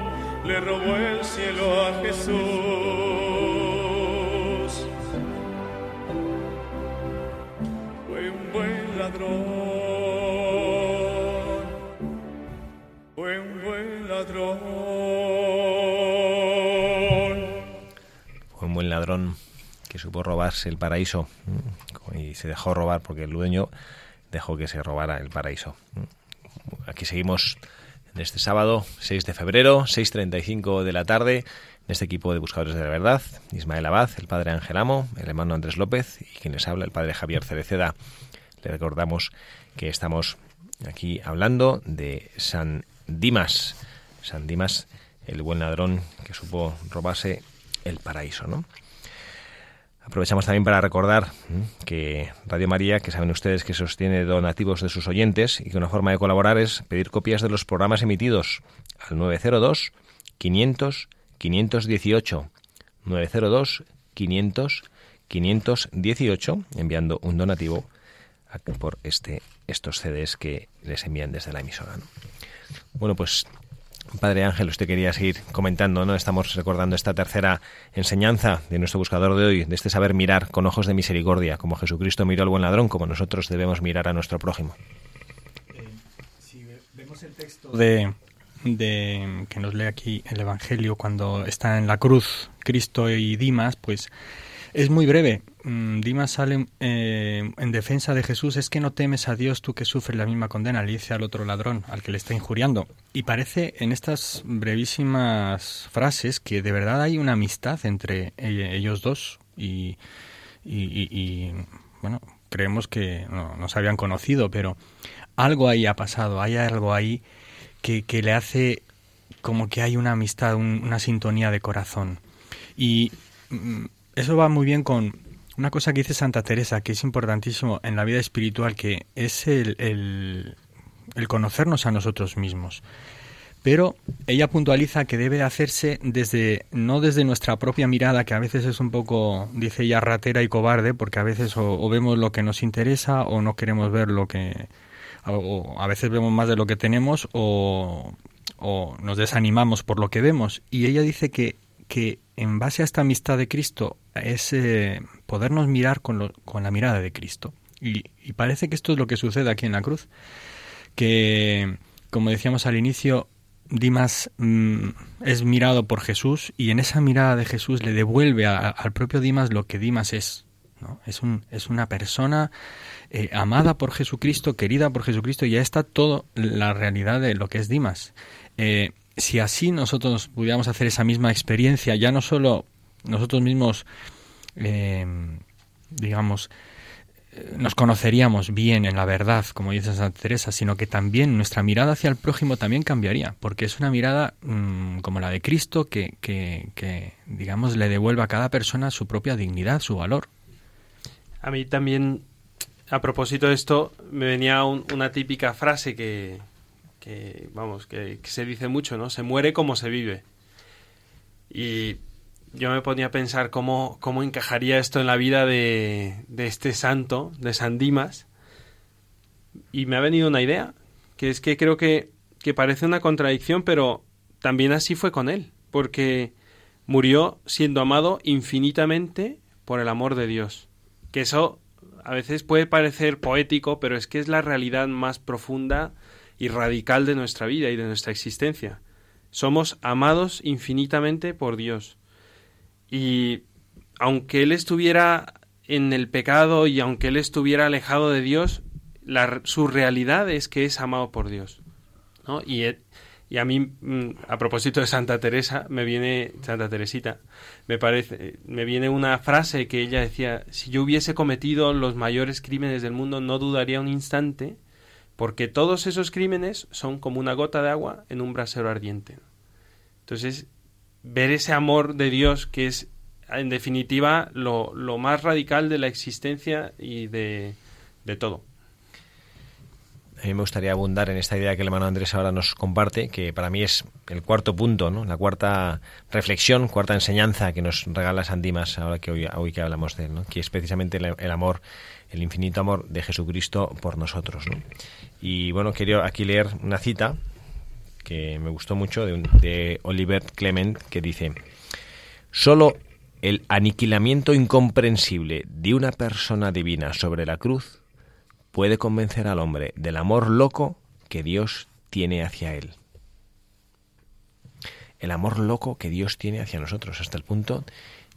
E: le robó el cielo a Jesús. Fue un buen ladrón, fue un buen ladrón.
A: Fue un buen ladrón que supo robarse el paraíso y se dejó robar porque el dueño dejó que se robara el paraíso aquí seguimos en este sábado, 6 de febrero, 6.35 de la tarde, en este equipo de Buscadores de la Verdad, Ismael Abad, el padre Ángel Amo, el hermano Andrés López y quien les habla, el padre Javier Cereceda. Le recordamos que estamos aquí hablando de San Dimas, San Dimas, el buen ladrón que supo robarse el paraíso, ¿no? Aprovechamos también para recordar que Radio María, que saben ustedes que sostiene donativos de sus oyentes y que una forma de colaborar es pedir copias de los programas emitidos al 902 500 518 902 500 518 enviando un donativo por este estos CDs que les envían desde la emisora. Bueno, pues Padre Ángel, usted quería seguir comentando, ¿no? Estamos recordando esta tercera enseñanza de nuestro buscador de hoy, de este saber mirar con ojos de misericordia, como Jesucristo miró al buen ladrón, como nosotros debemos mirar a nuestro prójimo.
D: Eh, si vemos el texto de, de que nos lee aquí el Evangelio cuando está en la cruz Cristo y Dimas, pues es muy breve. Mm, Dimas sale eh, en defensa de Jesús, es que no temes a Dios tú que sufres la misma condena, le dice al otro ladrón, al que le está injuriando. Y parece en estas brevísimas frases que de verdad hay una amistad entre ellos dos y, bueno, creemos que no, se habían conocido, pero algo ahí ha pasado, hay algo ahí que, que le hace como que hay una amistad, una sintonía de corazón. Y mm, eso va muy bien con una cosa que dice Santa Teresa, que es importantísimo en la vida espiritual, que es el, el, conocernos a nosotros mismos. Pero ella puntualiza que debe hacerse desde, no desde nuestra propia mirada, que a veces es un poco, dice ella, ratera y cobarde, porque a veces o, vemos lo que nos interesa o no queremos ver lo que, o a veces vemos más de lo que tenemos o, o nos desanimamos por lo que vemos. Y ella dice que que en base a esta amistad de Cristo es podernos mirar con, con, la mirada de Cristo. Y, parece que esto es lo que sucede aquí en la cruz, que como decíamos al inicio, Dimas mm, es mirado por Jesús y en esa mirada de Jesús le devuelve al propio Dimas lo que Dimas es. ¿no? Es, un, es una persona eh, amada por Jesucristo, querida por Jesucristo, y ya está toda la realidad de lo que es Dimas. Eh, si así nosotros pudiéramos hacer esa misma experiencia, ya no solo nosotros mismos, eh, digamos, eh, nos conoceríamos bien en la verdad, como dice Santa Teresa, sino que también nuestra mirada hacia el prójimo también cambiaría, porque es una mirada mm, como la de Cristo que, que, digamos, le devuelve a cada persona su propia dignidad, su valor.
B: A mí también, a propósito de esto, me venía una típica frase que, que vamos, que, se dice mucho, ¿no? Se muere como se vive. Y yo me ponía a pensar cómo, cómo encajaría esto en la vida de, de este santo, de San Dimas, y me ha venido una idea, que es que creo que, que parece una contradicción, pero también así fue con él, porque murió siendo amado infinitamente por el amor de Dios. Que eso a veces puede parecer poético, pero es que es la realidad más profunda y radical de nuestra vida y de nuestra existencia. Somos amados infinitamente por Dios. Y aunque Él estuviera en el pecado y aunque Él estuviera alejado de Dios, su realidad es que es amado por Dios. ¿no? Y, y a mí, mm, a propósito de Santa Teresa, me viene, Santa Teresita, me parece, me viene una frase que ella decía, si yo hubiese cometido los mayores crímenes del mundo, no dudaría un instante porque todos esos crímenes son como una gota de agua en un brasero ardiente. Entonces, ver ese amor de Dios que es, en definitiva, lo, más radical de la existencia y de, todo.
A: A mí me gustaría abundar en esta idea que el hermano Andrés ahora nos comparte, que para mí es el cuarto punto, ¿no? la cuarta reflexión, cuarta enseñanza que nos regala San Dimas ahora que hoy, hoy que hablamos de él, ¿no? que es precisamente el, amor, el infinito amor de Jesucristo por nosotros. ¿no? Y bueno, quería aquí leer una cita que me gustó mucho de, de Oliver Clement que dice, solo el aniquilamiento incomprensible de una persona divina sobre la cruz puede convencer al hombre del amor loco que Dios tiene hacia él. El amor loco que Dios tiene hacia nosotros, hasta el punto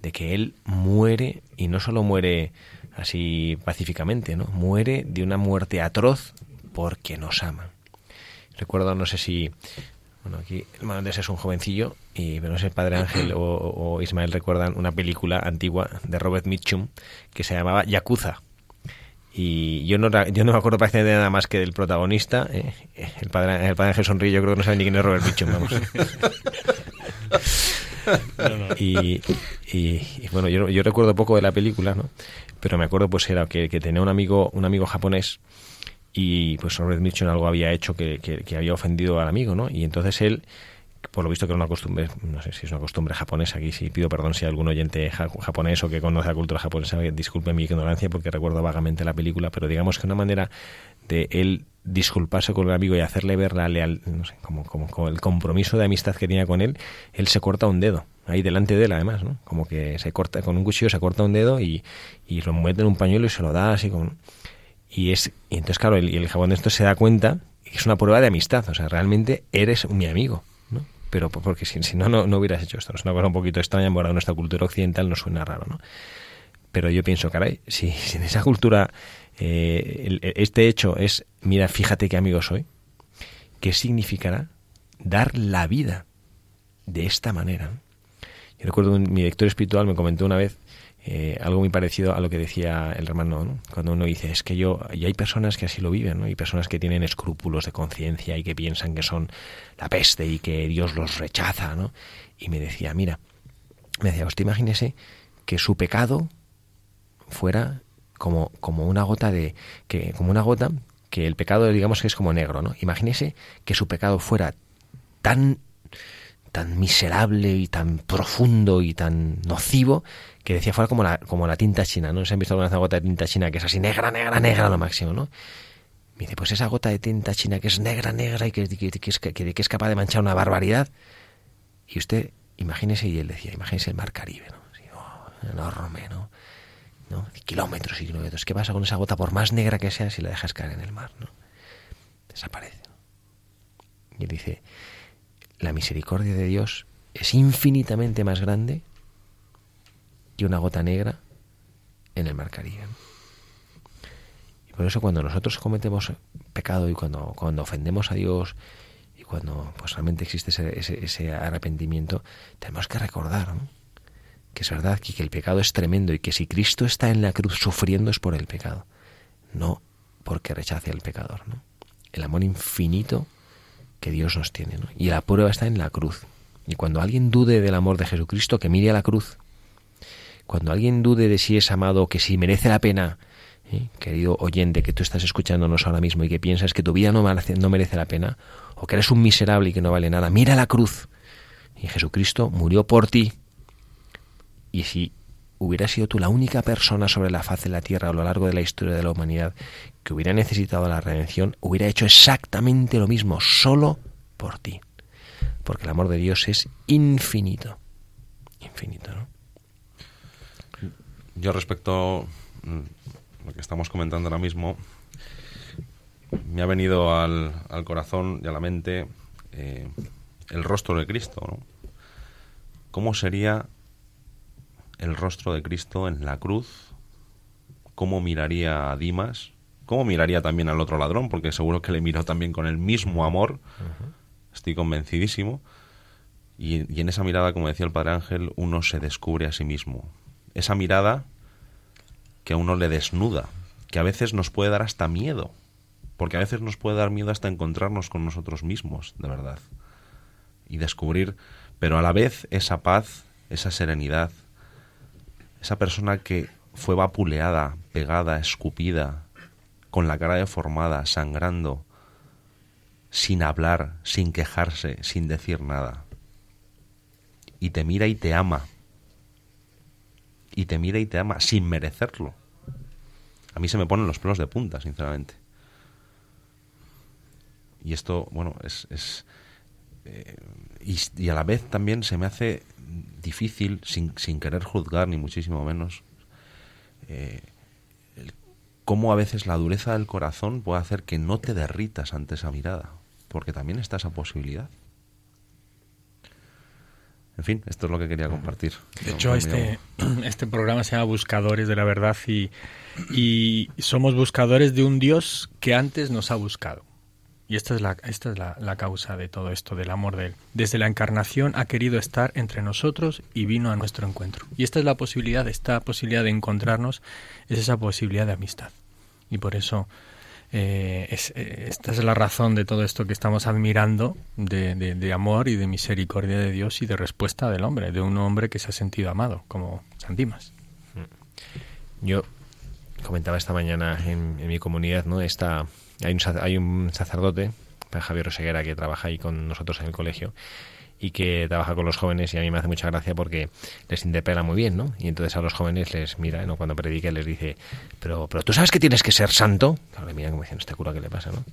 A: de que Él muere, y no solo muere así pacíficamente, ¿no? Muere de una muerte atroz porque nos ama. Recuerdo, no sé si, bueno, aquí el Manuel es un jovencillo, y pero no sé, el Padre Ángel o, o Ismael recuerdan una película antigua de Robert Mitchum que se llamaba Yakuza. Y yo no, yo no me acuerdo prácticamente nada más que del protagonista. eh, el, padre, el padre Ángel sonríe, yo creo que no sabe ni quién es Robert Mitchum, vamos. Y, y- y, bueno, yo, yo recuerdo poco de la película, ¿no? Pero me acuerdo pues era que, que tenía un amigo, un amigo japonés y pues Robert Mitchum algo había hecho que, que- que había ofendido al amigo, ¿no? Y entonces él, por lo visto que era una costumbre, no sé si es una costumbre japonesa, aquí sí pido perdón si algún oyente ja- japonés o que conoce la cultura japonesa, disculpe mi ignorancia porque recuerdo vagamente la película, pero digamos que una manera de él disculparse con el amigo y hacerle ver la leal, no sé, como, como, como el compromiso de amistad que tenía con él, él se corta un dedo, ahí delante de él además, ¿no? Como que se corta, con un cuchillo se corta un dedo y, y lo mete en un pañuelo y se lo da así con... Y, es, y entonces, claro, el, el japonés esto se da cuenta que es una prueba de amistad, o sea, realmente eres mi amigo, ¿no? Pero por- porque si, si no, no, no hubieras hecho esto. Es una cosa un poquito extraña, en nuestra cultura occidental no suena raro, ¿no? Pero yo pienso, caray, si, <laughs> en esa cultura eh, este hecho es, mira, fíjate qué amigo soy, ¿qué significará dar la vida de esta manera? Yo recuerdo un- mi director espiritual me comentó una vez eh, algo muy parecido a lo que decía el hermano, ¿no? cuando uno dice, es que yo, y hay personas que así lo viven, ¿no? hay personas que tienen escrúpulos de conciencia y que piensan que son la peste y que Dios los rechaza, ¿no? Y me decía, mira, me decía, usted imagínese que su pecado fuera como, como una gota de, que, como una gota, que el pecado digamos que es como negro, ¿no? Imagínese que su pecado fuera tan tan miserable y tan profundo y tan nocivo que decía fuera como la, como la tinta china, ¿no? ¿Se han visto alguna vez una gota de tinta china que es así negra, negra, negra lo máximo, ¿no? Me dice, pues esa gota de tinta china que es negra, negra y que, es, que- es capaz de manchar una barbaridad. Y usted, imagínese, y él decía, imagínese el mar Caribe, ¿no? Así, oh, enorme, ¿no? ¿no? Kilómetros y kilómetros. ¿Qué pasa con esa gota, por más negra que sea, si la dejas caer en el mar, ¿no? Desaparece. Y él dice, la misericordia de Dios es infinitamente más grande que una gota negra en el mar Caribe. Y por eso cuando nosotros cometemos pecado y cuando, cuando ofendemos a Dios y cuando pues realmente existe ese, ese- ese arrepentimiento, tenemos que recordar que es verdad que, que el pecado es tremendo y que si Cristo está en la cruz sufriendo es por el pecado, no porque rechace al pecador. El amor infinito que Dios nos tiene. Y la prueba está en la cruz. Y cuando alguien dude del amor de Jesucristo, que mire a la cruz. Cuando alguien dude de si es amado, que si merece la pena, ¿eh? querido oyente que tú estás escuchándonos ahora mismo y que piensas que tu vida no merece, la pena, o que eres un miserable y que no vale nada, mira la cruz. Y Jesucristo murió por ti. Y si hubieras sido tú la única persona sobre la faz de la tierra a lo largo de la historia de la humanidad que hubiera necesitado la redención, hubiera hecho exactamente lo mismo, solo por ti. Porque el amor de Dios es infinito. Infinito, ¿no?
C: Yo respecto mm, lo que estamos comentando ahora mismo, me ha venido al, al corazón y a la mente eh, el rostro de Cristo. ¿no? ¿Cómo sería el rostro de Cristo en la cruz? ¿Cómo miraría a Dimas? ¿Cómo miraría también al otro ladrón? Porque seguro que le miró también con el mismo amor. Estoy convencidísimo. Y, y en esa mirada, como decía el Padre Ángel, uno se descubre a sí mismo. Esa mirada que a uno le desnuda, que a veces nos puede dar hasta miedo, porque a veces nos puede dar miedo hasta encontrarnos con nosotros mismos, de verdad, y descubrir, pero a la vez esa paz, esa serenidad, esa persona que fue vapuleada, pegada, escupida, con la cara deformada, sangrando, sin hablar, sin quejarse, sin decir nada. Y te mira y te ama. Y te mira y te ama sin merecerlo. A mí se me ponen los pelos de punta, sinceramente. Y esto, bueno, es... es eh, y, a la vez también se me hace difícil, sin, sin querer juzgar, ni muchísimo menos, eh, el- cómo a veces la dureza del corazón puede hacer que no te derritas ante esa mirada, porque también está esa posibilidad. En fin, esto es lo que quería compartir.
D: De hecho,
C: no
D: este, <clears throat> este programa se llama Buscadores de la Verdad y, y somos buscadores de un Dios que antes nos ha buscado. Y Y esta es, la, esta es la, la causa de todo esto, del amor de Él. Desde la encarnación ha querido estar entre nosotros y vino a nuestro encuentro. Y esta es la posibilidad, esta posibilidad de encontrarnos, es esa posibilidad de amistad. Y por eso eh, es- eh, esta es la razón de todo esto que estamos admirando, de, amor y de misericordia de Dios y de respuesta del hombre, de un hombre que se ha sentido amado, como San Dimas.
A: Yo comentaba esta mañana en, en mi comunidad, ¿no? Esta, hay, un, hay un sacerdote, Javier Roseguera, que trabaja ahí con nosotros en el colegio y que trabaja con los jóvenes y a mí me hace mucha gracia porque les interpela muy bien, ¿no? Y entonces a los jóvenes les mira, ¿no? Cuando predica les dice, pero, pero tú sabes que tienes que ser santo. Claro, le miran como diciendo, este cura, ¿qué le pasa, no?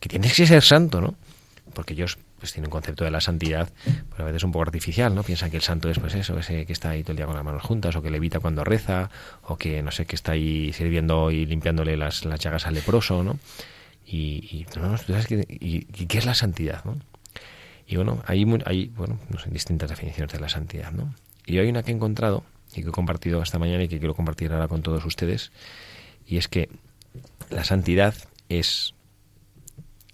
A: Que tienes que ser santo, ¿no? Porque ellos pues tienen un concepto de la santidad pues a veces un poco artificial, ¿no? Piensan que el santo es pues eso, ese que está ahí todo el día con las manos juntas o que levita cuando reza o que no sé, que está ahí sirviendo y limpiándole las, las llagas al leproso, ¿no? Y, y, no, tú sabes que, y, qué es la santidad, ¿no? Y bueno, hay, hay bueno, distintas definiciones de la santidad, ¿no? Y hay una que he encontrado y que he compartido esta mañana y que quiero compartir ahora con todos ustedes, y es que la santidad es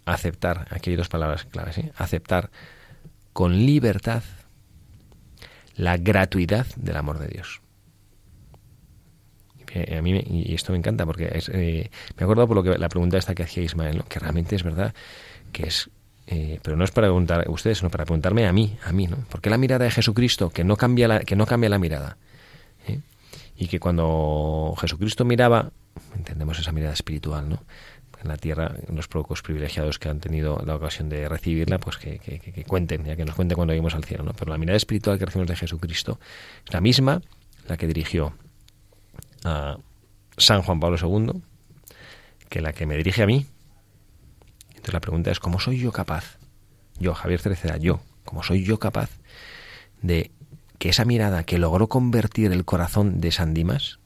A: aceptar, aquí hay dos palabras claves, ¿eh? aceptar con libertad la gratuidad del amor de Dios. Eh, A mí y esto me encanta porque eh, me acuerdo por lo que la pregunta esta que hacía Ismael, que realmente es verdad que es eh, pero no es para preguntar a ustedes, sino para preguntarme a mí, a mí, ¿no? ¿Por qué la mirada de Jesucristo que no cambia la, que no cambia la mirada? ¿eh? Y que cuando Jesucristo miraba, entendemos esa mirada espiritual, ¿no? En la tierra, los pocos privilegiados que han tenido la ocasión de recibirla, pues que, que- que- que cuenten, ya que nos cuenten cuando lleguemos al cielo, ¿no? Pero la mirada espiritual que recibimos de Jesucristo es la misma la que dirigió a San Juan Pablo II, que la que me dirige a mí. Entonces la pregunta es, ¿cómo soy yo capaz, yo, Javier Cereceda, yo, cómo soy yo capaz de que esa mirada que logró convertir el corazón de San Dimas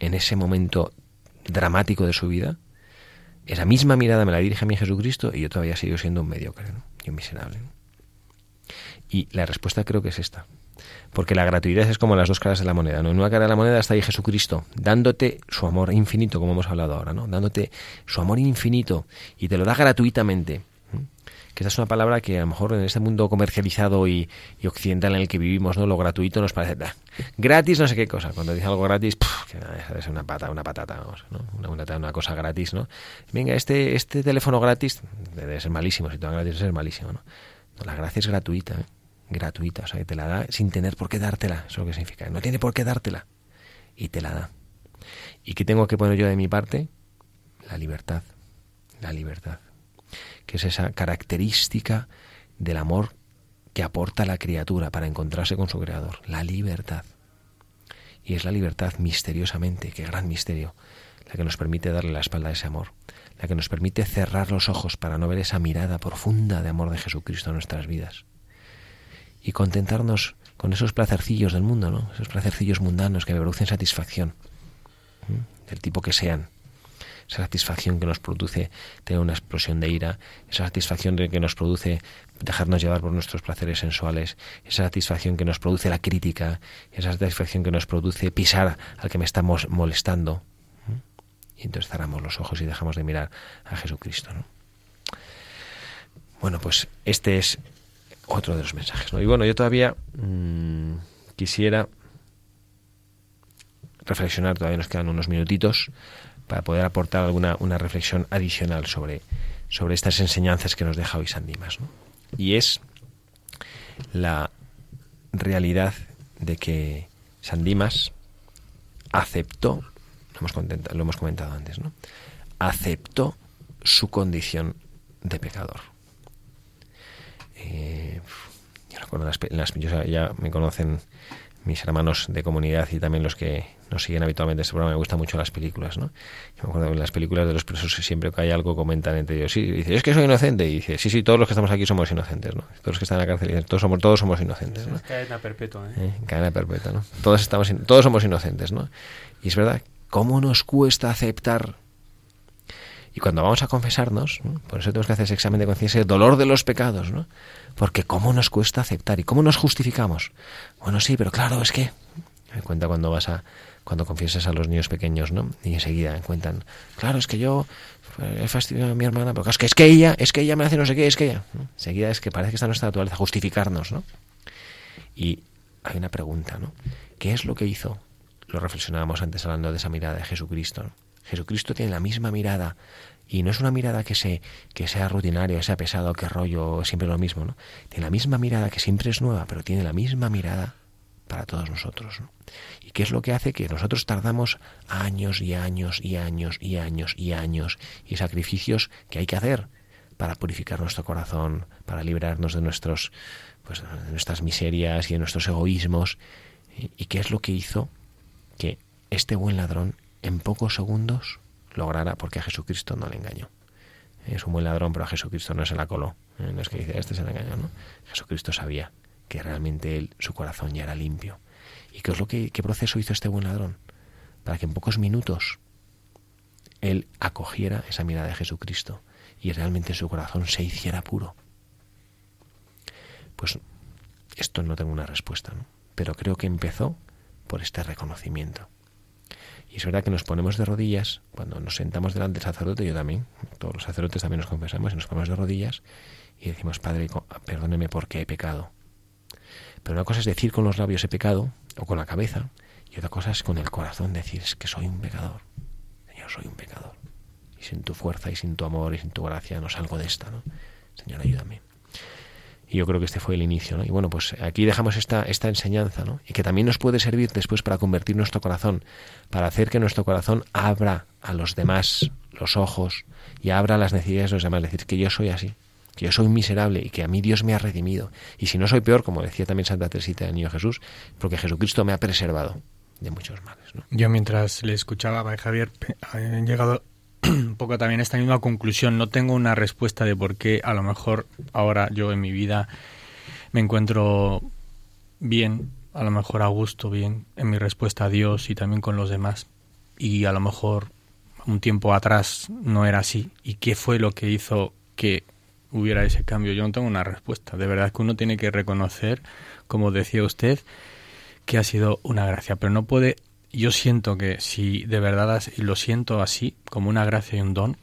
A: en ese momento dramático de su vida, esa misma mirada me la dirige a mí Jesucristo y yo todavía sigo siendo un mediocre y un miserable. Y la respuesta creo que es esta. Porque la gratuidad es como las dos caras de la moneda. ¿no? En una cara de la moneda está ahí Jesucristo, dándote su amor infinito, como hemos hablado ahora, ¿no? Dándote su amor infinito y te lo da gratuitamente. Que esta es una palabra que a lo mejor en este mundo comercializado y, occidental en el que vivimos, ¿no? Lo gratuito nos parece "Bah, gratis, no sé qué cosa. Cuando dice algo gratis, que nada, es una pata, una patata, vamos, ¿no? Una, una, cosa gratis, ¿no? Venga, este, este teléfono gratis debe ser malísimo, si te dan gratis debe ser malísimo, ¿no? No, la gracia es gratuita, ¿eh? Gratuita, o sea, que te la da sin tener por qué dártela, eso es lo que significa, no tiene por qué dártela, y te la da. ¿Y qué tengo que poner yo de mi parte? La libertad, la libertad, que es esa característica del amor que aporta la criatura para encontrarse con su creador, la libertad. Y es la libertad misteriosamente, qué gran misterio, la que nos permite darle la espalda a ese amor, la que nos permite cerrar los ojos para no ver esa mirada profunda de amor de Jesucristo en nuestras vidas y contentarnos con esos placercillos del mundo, ¿no? Esos placercillos mundanos que me producen satisfacción, del tipo que sean. Esa satisfacción que nos produce tener una explosión de ira, esa satisfacción que nos produce dejarnos llevar por nuestros placeres sensuales, esa satisfacción que nos produce la crítica, esa satisfacción que nos produce pisar al que me estamos molestando. Y entonces cerramos los ojos y dejamos de mirar a Jesucristo, ¿no? Bueno, pues este es otro de los mensajes. Y bueno, yo todavía mmm, quisiera reflexionar, todavía nos quedan unos minutitos para poder aportar alguna una reflexión adicional sobre, sobre estas enseñanzas que nos deja hoy San Dimas. ¿no? Y es la realidad de que San Dimas aceptó, lo hemos, lo hemos comentado antes, ¿no? aceptó su condición de pecador. Eh, yo recuerdo las, las yo ya, me conocen mis hermanos de comunidad y también los que nos siguen habitualmente este programa me gustan mucho las películas, ¿no? Yo me acuerdo en las películas de los presos siempre que hay algo comentan entre ellos, sí, dice, es que soy inocente, y dice, sí, sí, todos los que estamos aquí somos inocentes, ¿no? Todos los que están en la cárcel dicen, todos somos, todos somos inocentes, ¿no?
B: Es cadena perpetua, ¿eh?
A: ¿Eh? Cadena perpetua, ¿no? Todos estamos, todos somos inocentes, ¿no? Y es verdad, ¿cómo nos cuesta aceptar y cuando vamos a confesarnos, ¿no? por eso tenemos que hacer ese examen de conciencia, el dolor de los pecados, ¿no? Porque cómo nos cuesta aceptar y cómo nos justificamos. Bueno, sí, pero claro, es que cuenta cuando vas a cuando confiesas a los niños pequeños, ¿no? Y enseguida cuentan, claro, es que yo eh, he fastidiado a mi hermana, pero es que es que ella, es que ella me hace no sé qué, es que ella. Enseguida es que parece que está en nuestra naturaleza justificarnos, ¿no? Y hay una pregunta, ¿no? ¿Qué es lo que hizo? Lo reflexionábamos antes hablando de esa mirada de Jesucristo. Jesucristo tiene la misma mirada y no es una mirada que, se, que sea rutinaria, sea pesado, que rollo, siempre lo mismo, ¿no? Tiene la misma mirada que siempre es nueva, pero tiene la misma mirada para todos nosotros. ¿no? ¿Y qué es lo que hace que nosotros tardamos años y años y años y años y años y sacrificios que hay que hacer para purificar nuestro corazón, para librarnos de nuestros pues de nuestras miserias y de nuestros egoísmos? ¿Y y qué es lo que hizo que este buen ladrón en pocos segundos lograra, porque a Jesucristo no le engañó? Es un buen ladrón, pero a Jesucristo no se la coló. ¿eh? No es que dice, este se le engañó, ¿no? Jesucristo sabía que realmente él, su corazón ya era limpio. ¿Y qué es lo que qué proceso hizo este buen ladrón? Para que en pocos minutos él acogiera esa mirada de Jesucristo y realmente su corazón se hiciera puro. Pues esto no tengo una respuesta, ¿no? pero creo que empezó por este reconocimiento. Y es verdad que nos ponemos de rodillas, cuando nos sentamos delante del sacerdote, yo también, todos los sacerdotes también nos confesamos y nos ponemos de rodillas y decimos, Padre, perdóneme porque he pecado. Pero una cosa es decir con los labios he pecado, o con la cabeza, y otra cosa es con el corazón decir, es que soy un pecador. Señor, soy un pecador. Y sin tu fuerza y sin tu amor y sin tu gracia no salgo de esta, ¿no? Señor, ayúdame. Y yo creo que este fue el inicio, ¿no? Y bueno, pues aquí dejamos esta, esta enseñanza, ¿no? Y que también nos puede servir después para convertir nuestro corazón, para hacer que nuestro corazón abra a los demás los ojos y abra las necesidades de los demás. Decir que yo soy así, que yo soy miserable y que a mí Dios me ha redimido. Y si no soy peor, como decía también Santa Teresita del Niño Jesús, porque Jesucristo me ha preservado de muchos males.
D: Yo mientras le escuchaba Javier pe- he llegado un poco también esta misma conclusión. No tengo una respuesta de por qué a lo mejor ahora yo en mi vida me encuentro bien, a lo mejor a gusto, bien en mi respuesta a Dios y también con los demás. Y a lo mejor un tiempo atrás no era así. ¿Y qué fue lo que hizo que hubiera ese cambio? Yo no tengo una respuesta. De verdad que uno tiene que reconocer, como decía usted, que ha sido una gracia, pero no puede yo siento que si de verdad lo siento así, como una gracia y un don,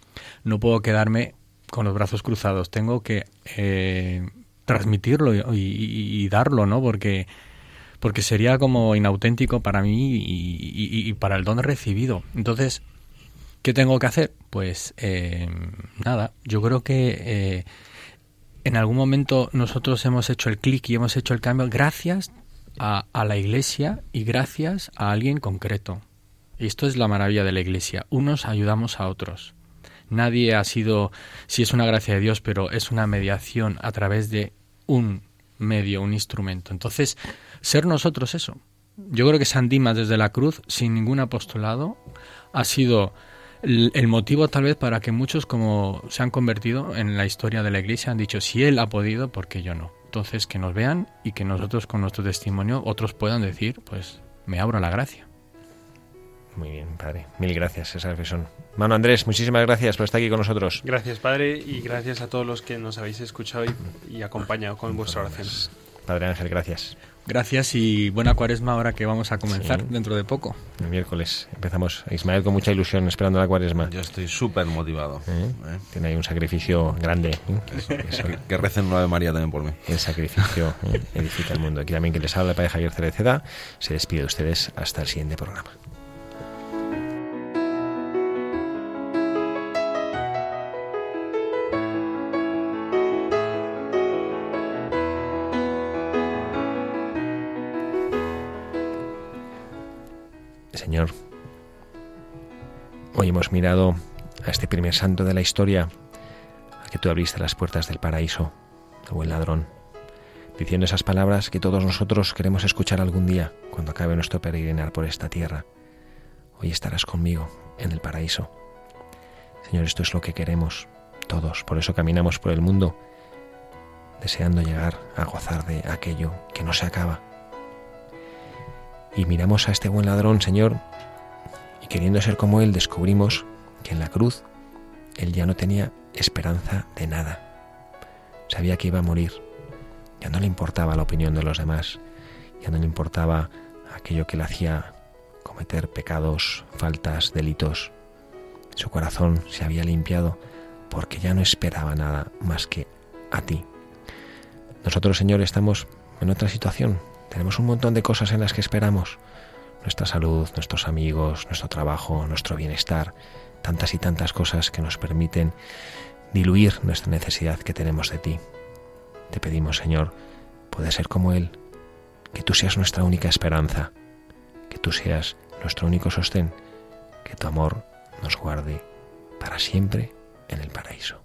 D: no puedo quedarme con los brazos cruzados. Tengo que eh, transmitirlo y, darlo, ¿no? Porque, porque sería como inauténtico para mí y, y- y para el don recibido. Entonces, ¿qué tengo que hacer? Pues eh, nada, yo creo que eh, en algún momento nosotros hemos hecho el clic y hemos hecho el cambio gracias a, la iglesia y gracias a alguien concreto. Y esto es la maravilla de la iglesia. Unos ayudamos a otros. Nadie ha sido, si es una gracia de Dios, pero es una mediación a través de un medio, un instrumento. Entonces, ser nosotros eso. Yo creo que San Dimas desde la cruz, sin ningún apostolado, ha sido el, el motivo tal vez para que muchos como se han convertido en la historia de la iglesia han dicho, si él ha podido, ¿por qué yo no? Entonces, que nos vean y que nosotros con nuestro testimonio otros puedan decir, pues me abro a la gracia.
A: Muy bien, padre. Mil gracias, esa reflexión. Mano Andrés, muchísimas gracias por estar aquí con nosotros.
B: Gracias, Padre, y gracias a todos los que nos habéis escuchado y, y acompañado con vuestra oración.
A: Padre Ángel, gracias.
D: Gracias y buena cuaresma ahora que vamos a comenzar
A: Sí.
D: dentro de poco.
A: El miércoles empezamos. Ismael con mucha ilusión esperando la cuaresma.
C: Yo estoy súper motivado.
A: ¿Eh?
C: ¿eh?
A: Tiene ahí un sacrificio grande. ¿eh? Eso,
C: Que, que recen una de María también por mí.
A: el sacrificio ¿eh? edifica el mundo. Aquí también que les habla el padre Javier Cereceda. Se despide de ustedes hasta el siguiente programa. Señor, hoy hemos mirado a este primer santo de la historia, a que tú abriste las puertas del paraíso, el buen ladrón, diciendo esas palabras que todos nosotros queremos escuchar algún día cuando acabe nuestro peregrinar por esta tierra. Hoy estarás conmigo en el paraíso. Señor, esto es lo que queremos todos, por eso caminamos por el mundo, deseando llegar a gozar de aquello que no se acaba. Y miramos a este buen ladrón, Señor, y queriendo ser como él, descubrimos que en la cruz él ya no tenía esperanza de nada. Sabía que iba a morir. Ya no le importaba la opinión de los demás. Ya no le importaba aquello que le hacía cometer pecados, faltas, delitos. Su corazón se había limpiado porque ya no esperaba nada más que a ti. Nosotros, Señor, estamos en otra situación. Tenemos un montón de cosas en las que esperamos. Nuestra salud, nuestros amigos, nuestro trabajo, nuestro bienestar, tantas y tantas cosas que nos permiten diluir nuestra necesidad que tenemos de ti. Te pedimos, Señor, puede ser como Él, que tú seas nuestra única esperanza, que tú seas nuestro único sostén, que tu amor nos guarde para siempre en el paraíso.